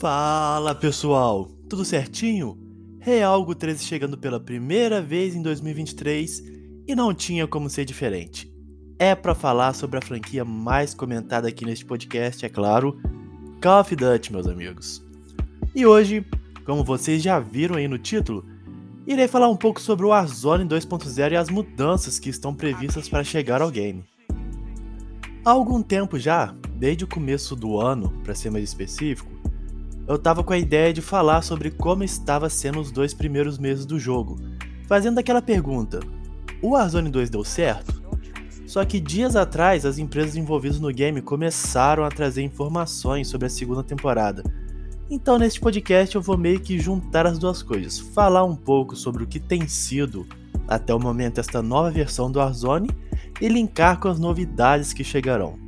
Fala pessoal, tudo certinho? Realgo 13 chegando pela primeira vez em 2023 e não tinha como ser diferente. É para falar sobre a franquia mais comentada aqui neste podcast, é claro, Call of Duty, meus amigos. E hoje, como vocês já viram aí no título, irei falar um pouco sobre o Warzone 2.0 e as mudanças que estão previstas para chegar ao game. Há algum tempo já, desde o começo do ano, para ser mais específico, eu tava com a ideia de falar sobre como estava sendo os dois primeiros meses do jogo, fazendo aquela pergunta: o Warzone 2 deu certo? Só que dias atrás, as empresas envolvidas no game começaram a trazer informações sobre a segunda temporada. Então, neste podcast, eu vou meio que juntar as duas coisas, falar um pouco sobre o que tem sido até o momento esta nova versão do Warzone e linkar com as novidades que chegarão.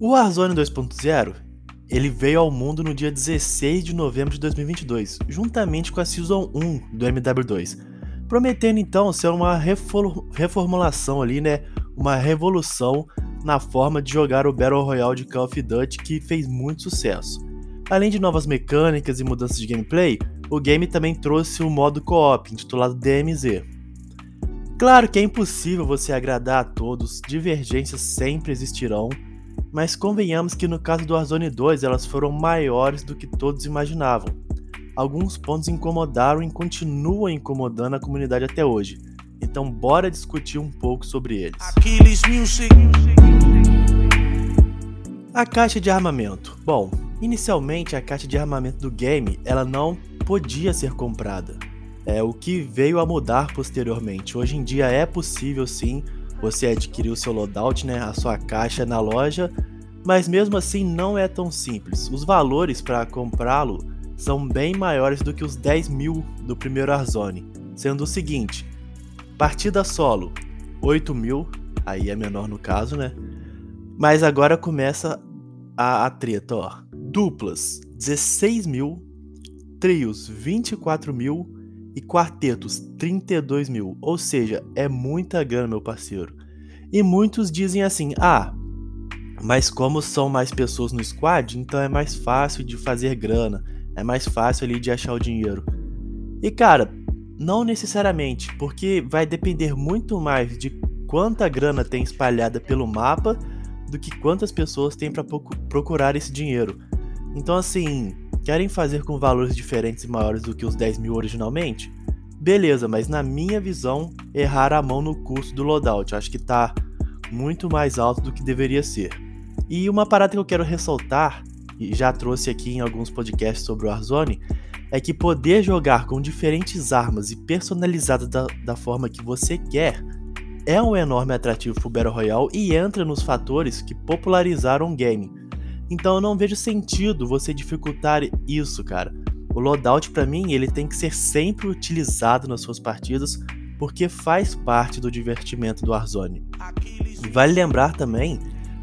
O Warzone 2.0 ele veio ao mundo no dia 16 de novembro de 2022, juntamente com a Season 1 do MW2, prometendo então ser uma reformulação ali, né, uma revolução na forma de jogar o Battle Royale de Call of Duty que fez muito sucesso. Além de novas mecânicas e mudanças de gameplay, o game também trouxe o modo co-op, intitulado DMZ. Claro que é impossível você agradar a todos, divergências sempre existirão, mas convenhamos que no caso do Warzone 2 elas foram maiores do que todos imaginavam. Alguns pontos incomodaram e continuam incomodando a comunidade até hoje, então bora discutir um pouco sobre eles. A caixa de armamento. Bom, inicialmente a caixa de armamento do game ela não podia ser comprada. É o que veio a mudar posteriormente. Hoje em dia é possível sim você adquirir o seu loadout, né, a sua caixa na loja, mas mesmo assim não é tão simples. Os valores para comprá-lo são bem maiores do que os 10 mil do primeiro Arzoni, sendo o seguinte: partida solo 8 mil, aí é menor no caso, né? Mas agora começa a, a treta, ó. Duplas 16 mil, trios 24 mil e quartetos 32 mil. Ou seja, é muita grana, meu parceiro. E muitos dizem assim: ah, mas como são mais pessoas no squad, então é mais fácil de fazer grana, é mais fácil ali de achar o dinheiro. E cara, não necessariamente, porque vai depender muito mais de quanta grana tem espalhada pelo mapa do que quantas pessoas tem para procurar esse dinheiro. Então, assim, Querem fazer com valores diferentes e maiores do que os 10 mil originalmente? Beleza, mas na minha visão, errar a mão no custo do loadout. Acho que tá muito mais alto do que deveria ser. E uma parada que eu quero ressaltar, e já trouxe aqui em alguns podcasts sobre o Warzone, é que poder jogar com diferentes armas e personalizadas da, da forma que você quer é um enorme atrativo pro Battle Royale e entra nos fatores que popularizaram o game. Então eu não vejo sentido você dificultar isso, cara. O loadout para mim, ele tem que ser sempre utilizado nas suas partidas, porque faz parte do divertimento do Warzone. E vale lembrar também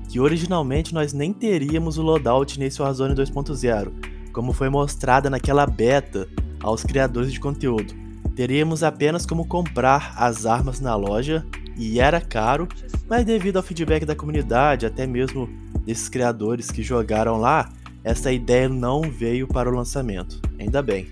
que originalmente nós nem teríamos o loadout nesse Warzone 2.0, como foi mostrada naquela beta aos criadores de conteúdo. Teríamos apenas como comprar as armas na loja e era caro, mas devido ao feedback da comunidade, até mesmo desses criadores que jogaram lá, essa ideia não veio para o lançamento. Ainda bem.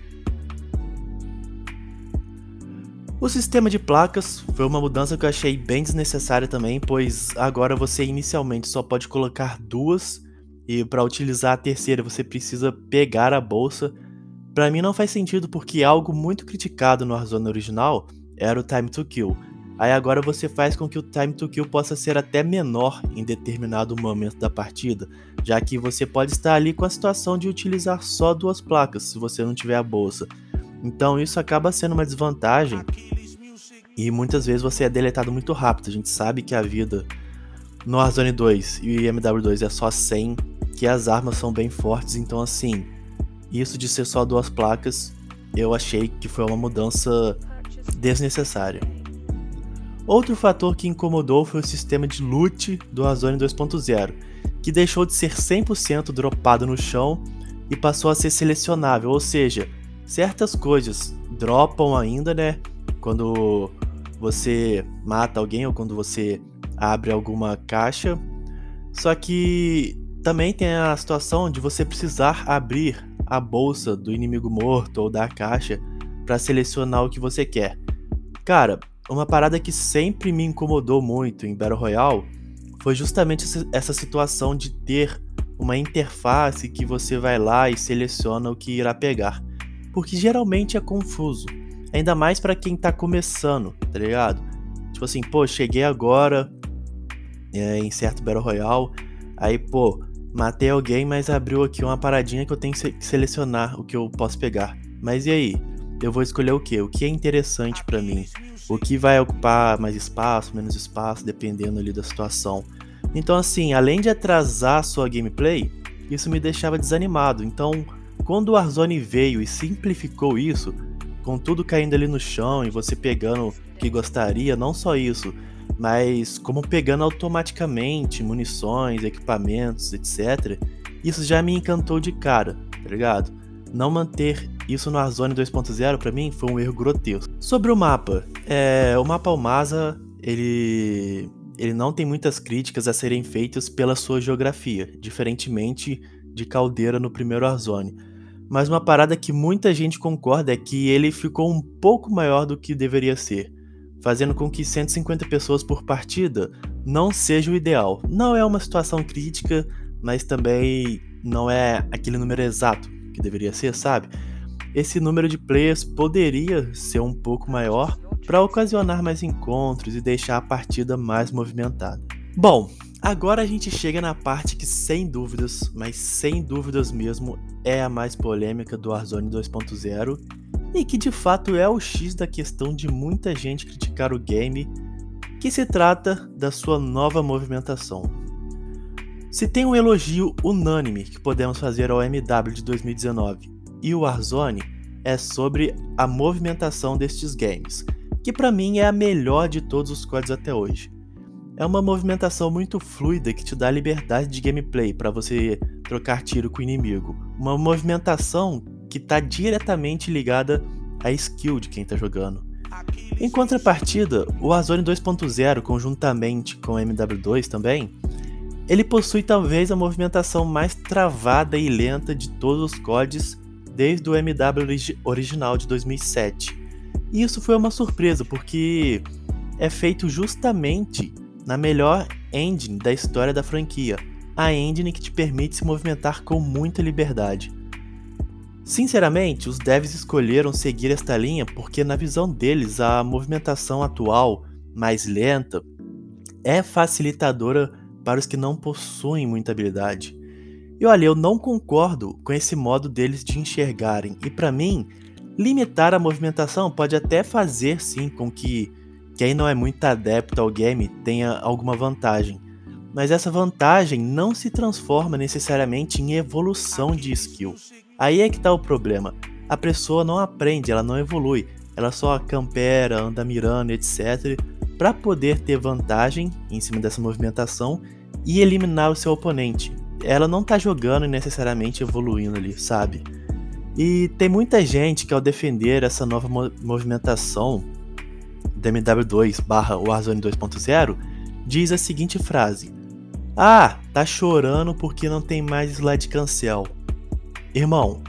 O sistema de placas foi uma mudança que eu achei bem desnecessária também, pois agora você inicialmente só pode colocar duas e para utilizar a terceira você precisa pegar a bolsa. Para mim não faz sentido porque algo muito criticado no Warzone original era o time to kill. Aí agora você faz com que o time to kill possa ser até menor em determinado momento da partida, já que você pode estar ali com a situação de utilizar só duas placas se você não tiver a bolsa. Então isso acaba sendo uma desvantagem e muitas vezes você é deletado muito rápido. A gente sabe que a vida no Warzone 2 e MW2 é só 100, que as armas são bem fortes, então assim, isso de ser só duas placas, eu achei que foi uma mudança desnecessária. Outro fator que incomodou foi o sistema de loot do Warzone 2.0, que deixou de ser 100% dropado no chão e passou a ser selecionável, ou seja, certas coisas dropam ainda, né? Quando você mata alguém ou quando você abre alguma caixa. Só que também tem a situação de você precisar abrir a bolsa do inimigo morto ou da caixa para selecionar o que você quer. Cara, uma parada que sempre me incomodou muito em Battle Royale foi justamente essa situação de ter uma interface que você vai lá e seleciona o que irá pegar. Porque geralmente é confuso. Ainda mais para quem tá começando, tá ligado? Tipo assim, pô, cheguei agora é, em certo Battle Royale, aí, pô, matei alguém, mas abriu aqui uma paradinha que eu tenho que selecionar o que eu posso pegar. Mas e aí? Eu vou escolher o que? O que é interessante para mim? O que vai ocupar mais espaço, menos espaço, dependendo ali da situação. Então, assim, além de atrasar sua gameplay, isso me deixava desanimado. Então, quando o Warzone veio e simplificou isso, com tudo caindo ali no chão e você pegando o que gostaria, não só isso, mas como pegando automaticamente munições, equipamentos, etc. Isso já me encantou de cara, tá ligado? Não manter isso no Warzone 2.0 para mim foi um erro grotesco. Sobre o mapa, é, o mapa Almaza, ele ele não tem muitas críticas a serem feitas pela sua geografia, diferentemente de Caldeira no primeiro Warzone. Mas uma parada que muita gente concorda é que ele ficou um pouco maior do que deveria ser, fazendo com que 150 pessoas por partida não seja o ideal. Não é uma situação crítica, mas também não é aquele número exato que deveria ser, sabe? Esse número de players poderia ser um pouco maior, para ocasionar mais encontros e deixar a partida mais movimentada. Bom, agora a gente chega na parte que sem dúvidas, mas sem dúvidas mesmo, é a mais polêmica do Warzone 2.0 e que de fato é o X da questão de muita gente criticar o game, que se trata da sua nova movimentação. Se tem um elogio unânime que podemos fazer ao MW de 2019 e o Warzone, é sobre a movimentação destes games, que para mim é a melhor de todos os códigos até hoje. É uma movimentação muito fluida que te dá liberdade de gameplay para você trocar tiro com o inimigo. Uma movimentação que está diretamente ligada à skill de quem está jogando. Em contrapartida, o Warzone 2.0, conjuntamente com o MW2 também, ele possui talvez a movimentação mais travada e lenta de todos os CODs desde o MW original de 2007. E isso foi uma surpresa, porque é feito justamente na melhor engine da história da franquia, a engine que te permite se movimentar com muita liberdade. Sinceramente, os devs escolheram seguir esta linha porque, na visão deles, a movimentação atual, mais lenta, é facilitadora para os que não possuem muita habilidade. E olha, eu não concordo com esse modo deles de enxergarem, e para mim, Limitar a movimentação pode até fazer sim com que quem não é muito adepto ao game tenha alguma vantagem, mas essa vantagem não se transforma necessariamente em evolução de skill. Aí é que tá o problema. A pessoa não aprende, ela não evolui, ela só campera, anda mirando, etc, para poder ter vantagem em cima dessa movimentação e eliminar o seu oponente. Ela não tá jogando e necessariamente evoluindo ali, sabe? E tem muita gente que ao defender essa nova movimentação da MW2 barra Warzone 2.0 diz a seguinte frase: Ah, tá chorando porque não tem mais slide cancel. Irmão,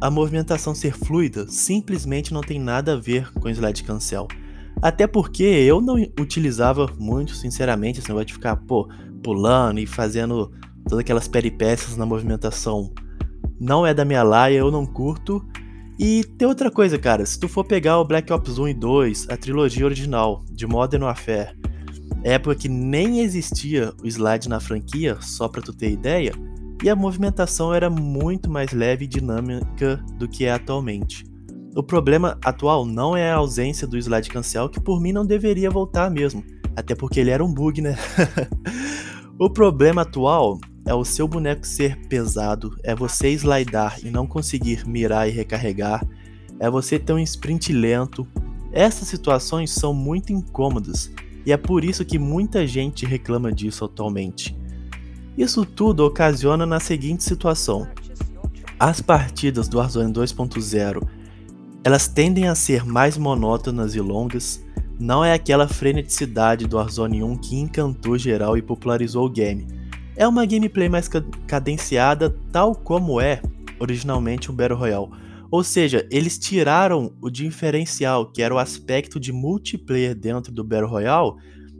a movimentação ser fluida simplesmente não tem nada a ver com slide cancel. Até porque eu não utilizava muito, sinceramente, esse negócio de ficar pô, pulando e fazendo todas aquelas peripécias na movimentação não é da minha laia, eu não curto. E tem outra coisa, cara, se tu for pegar o Black Ops 1 e 2, a trilogia original de Modern Warfare, época que nem existia o slide na franquia, só pra tu ter ideia, e a movimentação era muito mais leve e dinâmica do que é atualmente. O problema atual não é a ausência do slide cancel, que por mim não deveria voltar mesmo, até porque ele era um bug, né? o problema atual é o seu boneco ser pesado, é você slidar e não conseguir mirar e recarregar, é você ter um sprint lento. Essas situações são muito incômodas e é por isso que muita gente reclama disso atualmente. Isso tudo ocasiona na seguinte situação: as partidas do Warzone 2.0 elas tendem a ser mais monótonas e longas, não é aquela freneticidade do Warzone 1 que encantou geral e popularizou o game é uma gameplay mais cadenciada, tal como é originalmente um Battle Royale. Ou seja, eles tiraram o diferencial, que era o aspecto de multiplayer dentro do Battle Royale,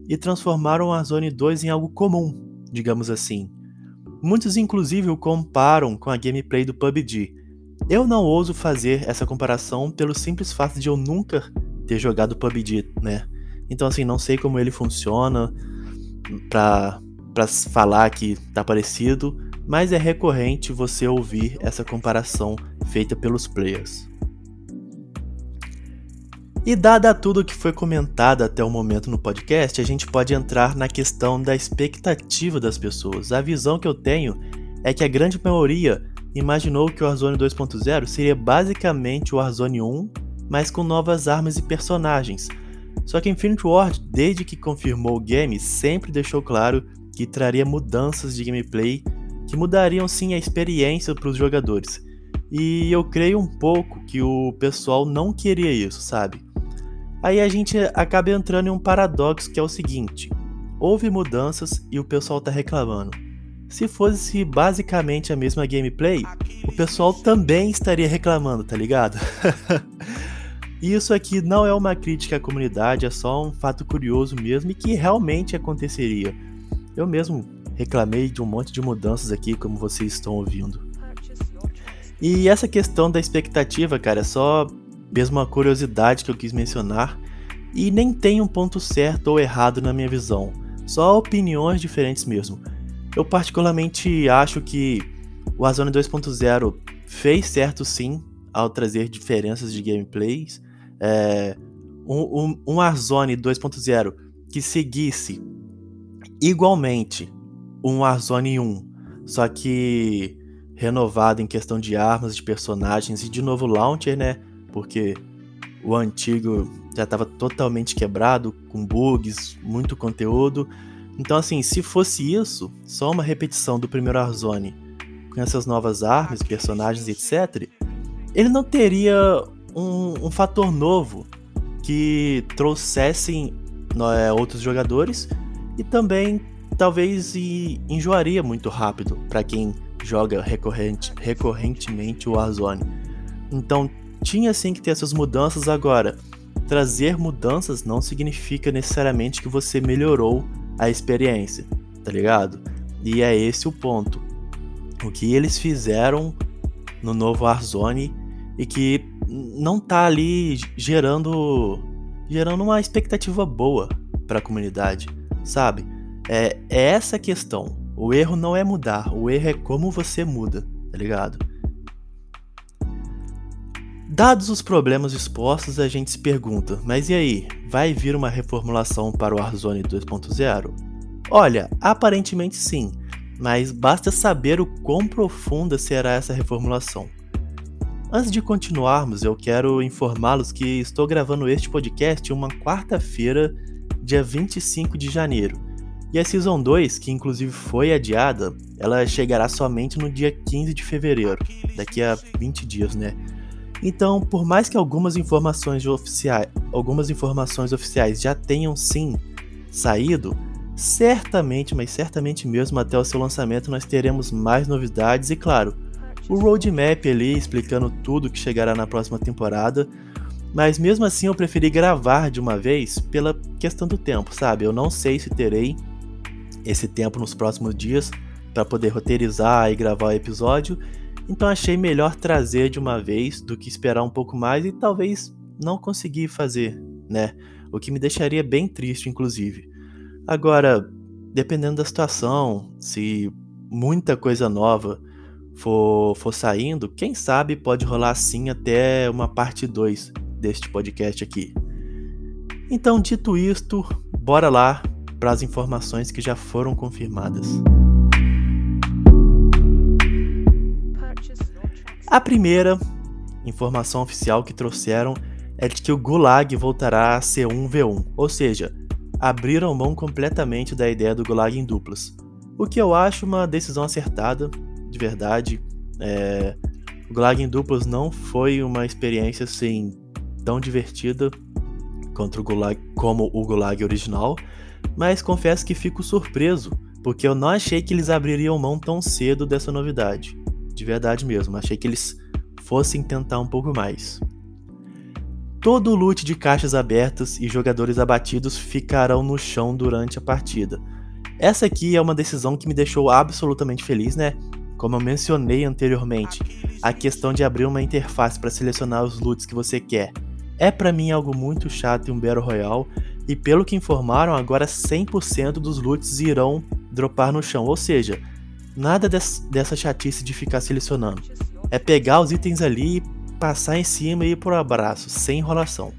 e transformaram a Zone 2 em algo comum, digamos assim. Muitos inclusive o comparam com a gameplay do PUBG. Eu não ouso fazer essa comparação pelo simples fato de eu nunca ter jogado PUBG, né? Então assim, não sei como ele funciona pra falar que tá parecido, mas é recorrente você ouvir essa comparação feita pelos players. E dada tudo o que foi comentado até o momento no podcast, a gente pode entrar na questão da expectativa das pessoas. A visão que eu tenho é que a grande maioria imaginou que o Warzone 2.0 seria basicamente o Warzone 1, mas com novas armas e personagens. Só que Infinite Ward, desde que confirmou o game, sempre deixou claro que traria mudanças de gameplay que mudariam sim a experiência para os jogadores. E eu creio um pouco que o pessoal não queria isso, sabe? Aí a gente acaba entrando em um paradoxo que é o seguinte: houve mudanças e o pessoal tá reclamando. Se fosse basicamente a mesma gameplay, o pessoal também estaria reclamando, tá ligado? Isso aqui não é uma crítica à comunidade, é só um fato curioso mesmo e que realmente aconteceria. Eu mesmo reclamei de um monte de mudanças aqui, como vocês estão ouvindo. E essa questão da expectativa, cara, é só mesmo uma curiosidade que eu quis mencionar. E nem tem um ponto certo ou errado na minha visão, só opiniões diferentes mesmo. Eu particularmente acho que o Warzone 2.0 fez certo sim ao trazer diferenças de gameplays. É, um, um, um Warzone 2.0 que seguisse igualmente um Warzone 1, só que renovado em questão de armas, de personagens e de novo launcher, né? Porque o antigo já estava totalmente quebrado, com bugs, muito conteúdo. Então, assim, se fosse isso, só uma repetição do primeiro Warzone com essas novas armas, personagens, etc., ele não teria um, um fator novo que trouxessem é, outros jogadores e também talvez enjoaria muito rápido para quem joga recorrente, recorrentemente o Warzone. Então tinha sim que ter essas mudanças agora. Trazer mudanças não significa necessariamente que você melhorou a experiência, tá ligado? E é esse o ponto. O que eles fizeram no novo Warzone e que não tá ali gerando gerando uma expectativa boa para a comunidade, sabe? É, é essa a questão. O erro não é mudar, o erro é como você muda, tá ligado? Dados os problemas expostos, a gente se pergunta: mas e aí, vai vir uma reformulação para o Warzone 2.0? Olha, aparentemente sim, mas basta saber o quão profunda será essa reformulação. Antes de continuarmos, eu quero informá-los que estou gravando este podcast uma quarta-feira, dia 25 de janeiro. E a Season 2, que inclusive foi adiada, ela chegará somente no dia 15 de fevereiro, daqui a 20 dias, né? Então, por mais que algumas informações oficiais, algumas informações oficiais já tenham sim saído, certamente, mas certamente mesmo até o seu lançamento nós teremos mais novidades e claro, o roadmap ali explicando tudo que chegará na próxima temporada. Mas mesmo assim eu preferi gravar de uma vez pela questão do tempo, sabe? Eu não sei se terei esse tempo nos próximos dias para poder roteirizar e gravar o episódio, então achei melhor trazer de uma vez do que esperar um pouco mais e talvez não conseguir fazer, né? O que me deixaria bem triste, inclusive. Agora, dependendo da situação, se muita coisa nova for, for saindo, quem sabe pode rolar sim até uma parte 2 deste podcast aqui. Então, dito isto, bora lá para as informações que já foram confirmadas. A primeira informação oficial que trouxeram é de que o Gulag voltará a ser um V1, ou seja, abriram mão completamente da ideia do Gulag em duplas. O que eu acho uma decisão acertada, de verdade. É, o Gulag em duplas não foi uma experiência assim tão divertida contra o Gulag como o Gulag original, mas confesso que fico surpreso porque eu não achei que eles abririam mão tão cedo dessa novidade. De verdade mesmo, achei que eles fossem tentar um pouco mais. Todo o loot de caixas abertas e jogadores abatidos ficarão no chão durante a partida. Essa aqui é uma decisão que me deixou absolutamente feliz, né? Como eu mencionei anteriormente, a questão de abrir uma interface para selecionar os loots que você quer é para mim algo muito chato em um Battle Royale, e pelo que informaram, agora 100% dos loots irão dropar no chão, ou seja, nada des dessa chatice de ficar selecionando. É pegar os itens ali, passar em cima e ir pro abraço, sem enrolação.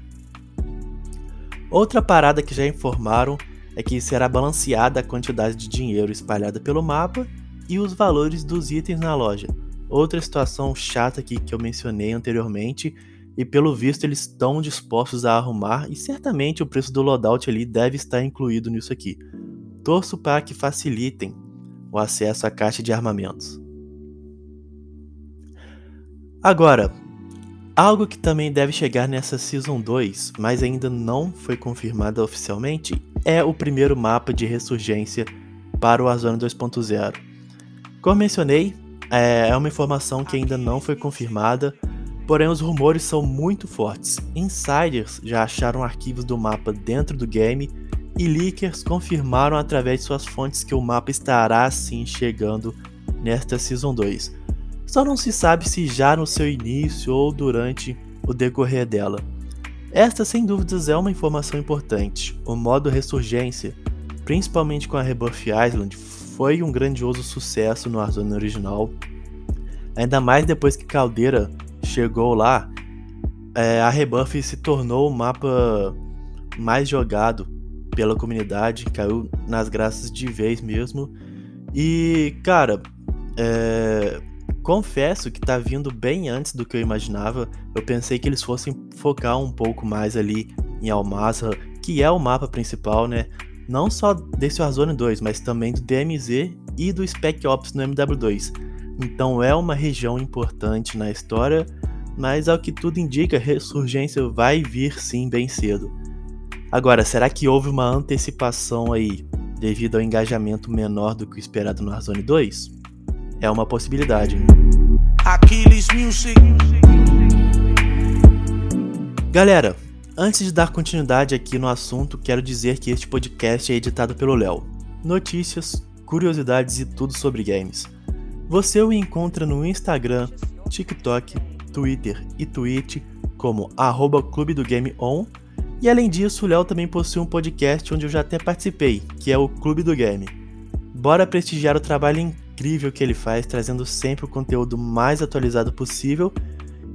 Outra parada que já informaram é que será balanceada a quantidade de dinheiro espalhada pelo mapa e os valores dos itens na loja. Outra situação chata aqui que eu mencionei anteriormente, e pelo visto eles estão dispostos a arrumar, e certamente o preço do loadout ali deve estar incluído nisso aqui. Torço para que facilitem o acesso à caixa de armamentos. Agora, algo que também deve chegar nessa Season 2, mas ainda não foi confirmada oficialmente, é o primeiro mapa de ressurgência para o Warzone 2.0. Como mencionei, é, é uma informação que ainda não foi confirmada, porém os rumores são muito fortes. Insiders já acharam arquivos do mapa dentro do game e leakers confirmaram através de suas fontes que o mapa estará sim chegando nesta Season 2. Só não se sabe se já no seu início ou durante o decorrer dela. Esta sem dúvidas é uma informação importante. O modo Ressurgência, principalmente com a Rebuff Island, foi um grandioso sucesso no Warzone original. Ainda mais depois que Caldeira chegou lá, é, a Rebuff se tornou o mapa mais jogado pela comunidade, caiu nas graças de vez mesmo. E, cara, é, confesso que tá vindo bem antes do que eu imaginava. Eu pensei que eles fossem focar um pouco mais ali em Almazra, que é o mapa principal, né? Não só desse Warzone 2, mas também do DMZ e do Spec Ops no MW2. Então é uma região importante na história, mas ao que tudo indica, Ressurgência vai vir sim bem cedo. Agora, será que houve uma antecipação aí devido ao engajamento menor do que o esperado no Warzone 2? É uma possibilidade. Galera, antes de dar continuidade aqui no assunto, quero dizer que este podcast é editado pelo Léo. Notícias, curiosidades e tudo sobre games. Você o encontra no Instagram, TikTok, Twitter e Twitch como arroba Clube do Game On e além disso, o Léo também possui um podcast onde eu já até participei, que é o Clube do Game. Bora prestigiar o trabalho incrível que ele faz, trazendo sempre o conteúdo mais atualizado possível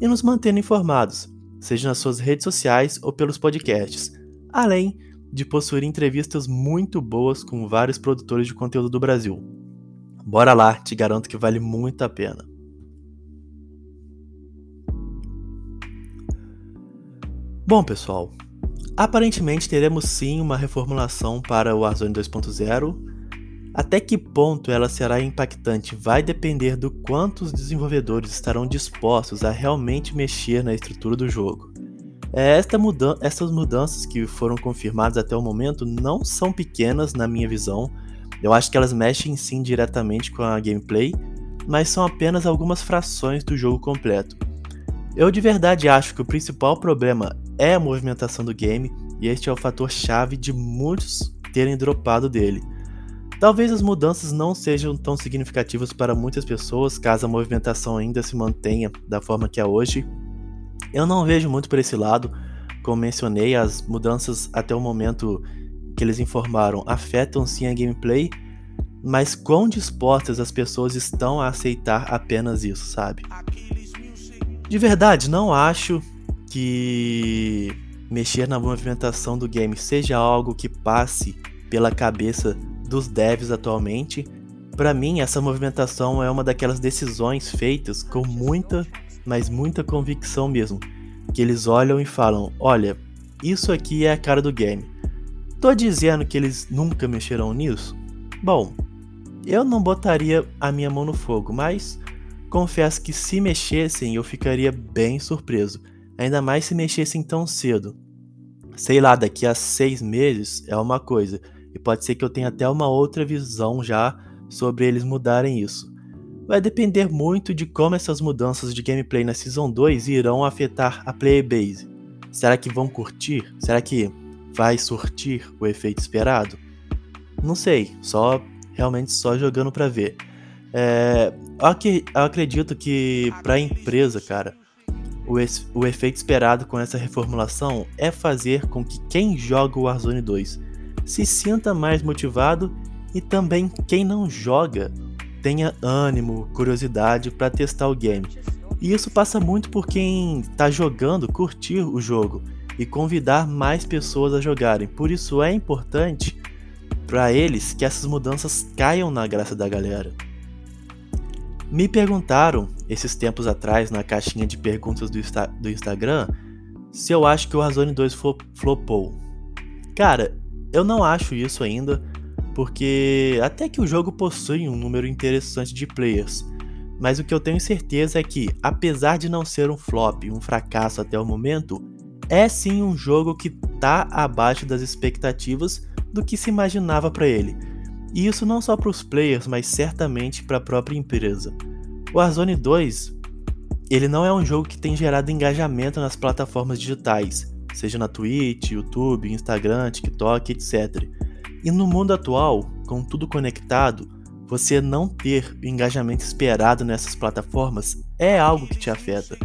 e nos mantendo informados, seja nas suas redes sociais ou pelos podcasts, além de possuir entrevistas muito boas com vários produtores de conteúdo do Brasil. Bora lá, te garanto que vale muito a pena. Bom, pessoal, Aparentemente teremos sim uma reformulação para o Warzone 2.0. Até que ponto ela será impactante vai depender do quanto os desenvolvedores estarão dispostos a realmente mexer na estrutura do jogo. É, esta mudan essas mudanças que foram confirmadas até o momento não são pequenas na minha visão. Eu acho que elas mexem sim diretamente com a gameplay, mas são apenas algumas frações do jogo completo. Eu de verdade acho que o principal problema é a movimentação do game, e este é o fator chave de muitos terem dropado dele. Talvez as mudanças não sejam tão significativas para muitas pessoas, caso a movimentação ainda se mantenha da forma que é hoje. Eu não vejo muito por esse lado, como mencionei, as mudanças até o momento que eles informaram afetam sim a gameplay, mas quão dispostas as pessoas estão a aceitar apenas isso, sabe? De verdade, não acho que mexer na movimentação do game seja algo que passe pela cabeça dos devs atualmente. Para mim, essa movimentação é uma daquelas decisões feitas com muita, mas muita convicção mesmo. Que eles olham e falam: olha, isso aqui é a cara do game. Tô dizendo que eles nunca mexerão nisso? Bom, eu não botaria a minha mão no fogo, mas confesso que se mexessem eu ficaria bem surpreso ainda mais se mexessem tão cedo. Sei lá, daqui a seis meses é uma coisa, e pode ser que eu tenha até uma outra visão já sobre eles mudarem isso. Vai depender muito de como essas mudanças de gameplay na Season 2 irão afetar a playerbase. Será que vão curtir? Será que vai surtir o efeito esperado? Não sei, só realmente só jogando para ver. É, eu acredito que para a empresa, cara, o, o efeito esperado com essa reformulação é fazer com que quem joga o Warzone 2 se sinta mais motivado e também quem não joga tenha ânimo, curiosidade para testar o game. E isso passa muito por quem está jogando curtir o jogo e convidar mais pessoas a jogarem. Por isso é importante para eles que essas mudanças caiam na graça da galera. Me perguntaram esses tempos atrás na caixinha de perguntas do, Insta do Instagram se eu acho que o Warzone 2 flopou. Cara, eu não acho isso ainda, porque até que o jogo possui um número interessante de players. Mas o que eu tenho certeza é que, apesar de não ser um flop, um fracasso até o momento, é sim um jogo que tá abaixo das expectativas do que se imaginava para ele. E isso não só para os players, mas certamente para a própria empresa. O Warzone 2, ele não é um jogo que tem gerado engajamento nas plataformas digitais, seja na Twitch, YouTube, Instagram, TikTok, etc. E no mundo atual, com tudo conectado, você não ter o engajamento esperado nessas plataformas é algo que te afeta.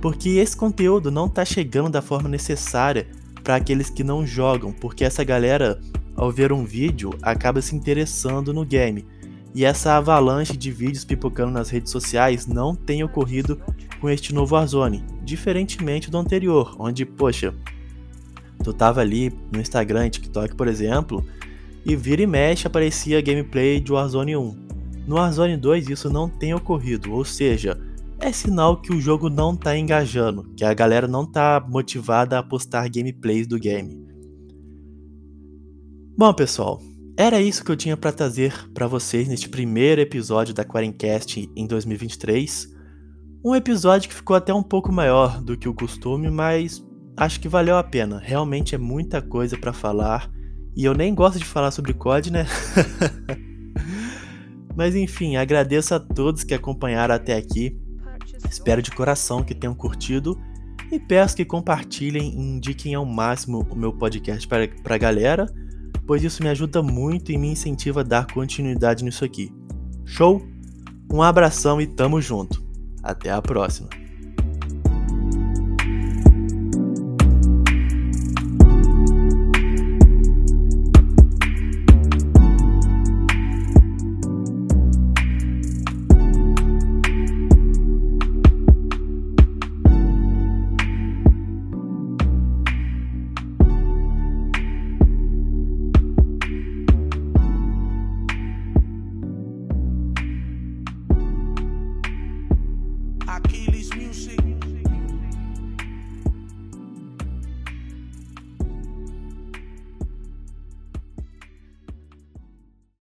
Porque esse conteúdo não está chegando da forma necessária para aqueles que não jogam, porque essa galera ao ver um vídeo, acaba se interessando no game. E essa avalanche de vídeos pipocando nas redes sociais não tem ocorrido com este novo Warzone, diferentemente do anterior, onde, poxa, tu tava ali no Instagram TikTok, por exemplo, e vira e mexe aparecia gameplay de Warzone 1. No Warzone 2 isso não tem ocorrido, ou seja, é sinal que o jogo não tá engajando, que a galera não tá motivada a postar gameplays do game. Bom, pessoal, era isso que eu tinha para trazer para vocês neste primeiro episódio da Quarencast em 2023. Um episódio que ficou até um pouco maior do que o costume, mas acho que valeu a pena. Realmente é muita coisa para falar e eu nem gosto de falar sobre COD, né? mas enfim, agradeço a todos que acompanharam até aqui. Espero de coração que tenham curtido e peço que compartilhem e indiquem ao máximo o meu podcast para a galera pois isso me ajuda muito e me incentiva a dar continuidade nisso aqui. Show? Um abração e tamo junto. Até a próxima.